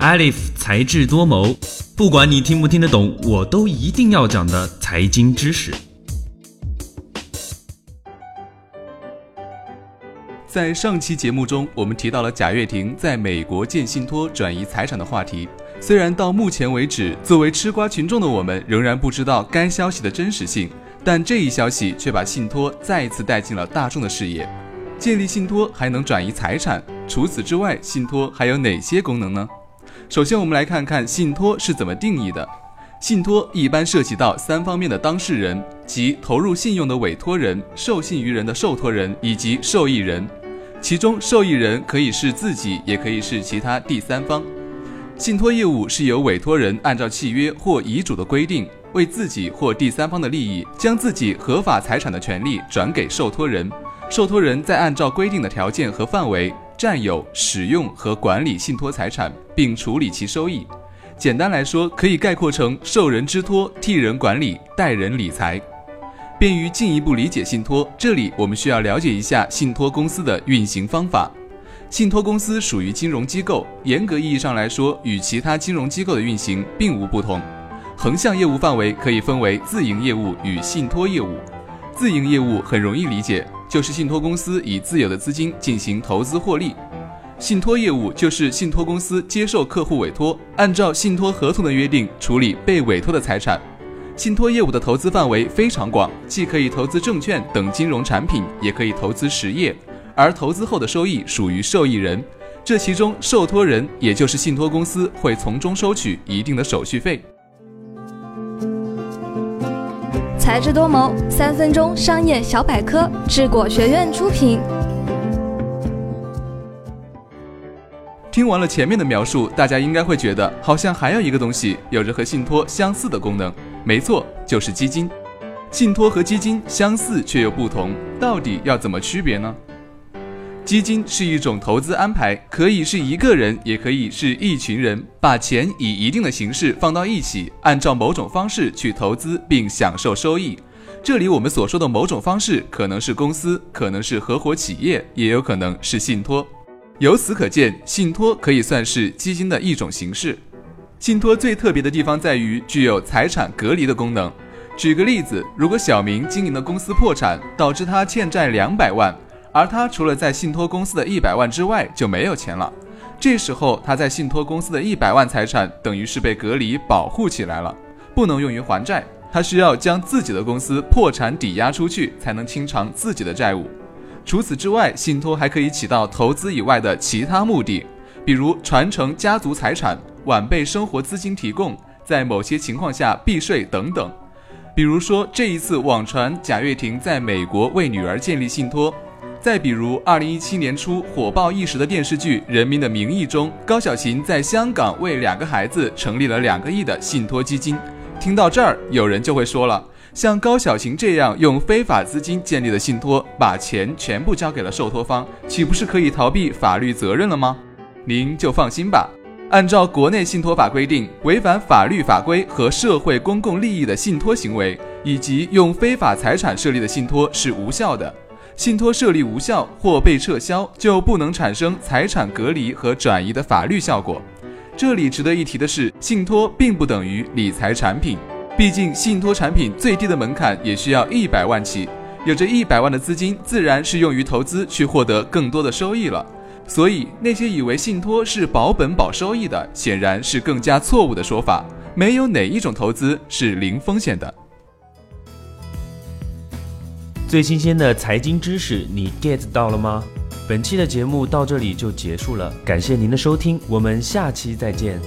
Alif 才智多谋，不管你听不听得懂，我都一定要讲的财经知识。在上期节目中，我们提到了贾跃亭在美国建信托转移财产的话题。虽然到目前为止，作为吃瓜群众的我们仍然不知道该消息的真实性，但这一消息却把信托再一次带进了大众的视野。建立信托还能转移财产，除此之外，信托还有哪些功能呢？首先，我们来看看信托是怎么定义的。信托一般涉及到三方面的当事人，即投入信用的委托人、受信于人的受托人以及受益人。其中，受益人可以是自己，也可以是其他第三方。信托业务是由委托人按照契约或遗嘱的规定，为自己或第三方的利益，将自己合法财产的权利转给受托人，受托人再按照规定的条件和范围。占有、使用和管理信托财产，并处理其收益。简单来说，可以概括成受人之托、替人管理、代人理财。便于进一步理解信托，这里我们需要了解一下信托公司的运行方法。信托公司属于金融机构，严格意义上来说，与其他金融机构的运行并无不同。横向业务范围可以分为自营业务与信托业务。自营业务很容易理解。就是信托公司以自有的资金进行投资获利，信托业务就是信托公司接受客户委托，按照信托合同的约定处理被委托的财产。信托业务的投资范围非常广，既可以投资证券等金融产品，也可以投资实业，而投资后的收益属于受益人，这其中受托人也就是信托公司会从中收取一定的手续费。才智多谋，三分钟商业小百科，智果学院出品。听完了前面的描述，大家应该会觉得，好像还有一个东西有着和信托相似的功能。没错，就是基金。信托和基金相似却又不同，到底要怎么区别呢？基金是一种投资安排，可以是一个人，也可以是一群人，把钱以一定的形式放到一起，按照某种方式去投资并享受收益。这里我们所说的某种方式，可能是公司，可能是合伙企业，也有可能是信托。由此可见，信托可以算是基金的一种形式。信托最特别的地方在于具有财产隔离的功能。举个例子，如果小明经营的公司破产，导致他欠债两百万。而他除了在信托公司的一百万之外就没有钱了，这时候他在信托公司的一百万财产等于是被隔离保护起来了，不能用于还债，他需要将自己的公司破产抵押出去才能清偿自己的债务。除此之外，信托还可以起到投资以外的其他目的，比如传承家族财产、晚辈生活资金提供，在某些情况下避税等等。比如说这一次网传贾跃亭在美国为女儿建立信托。再比如，二零一七年初火爆一时的电视剧《人民的名义》中，高小琴在香港为两个孩子成立了两个亿的信托基金。听到这儿，有人就会说了：像高小琴这样用非法资金建立的信托，把钱全部交给了受托方，岂不是可以逃避法律责任了吗？您就放心吧，按照国内信托法规定，违反法律法规和社会公共利益的信托行为，以及用非法财产设立的信托是无效的。信托设立无效或被撤销，就不能产生财产隔离和转移的法律效果。这里值得一提的是，信托并不等于理财产品，毕竟信托产品最低的门槛也需要一百万起，有着一百万的资金，自然是用于投资去获得更多的收益了。所以，那些以为信托是保本保收益的，显然是更加错误的说法。没有哪一种投资是零风险的。最新鲜的财经知识，你 get 到了吗？本期的节目到这里就结束了，感谢您的收听，我们下期再见。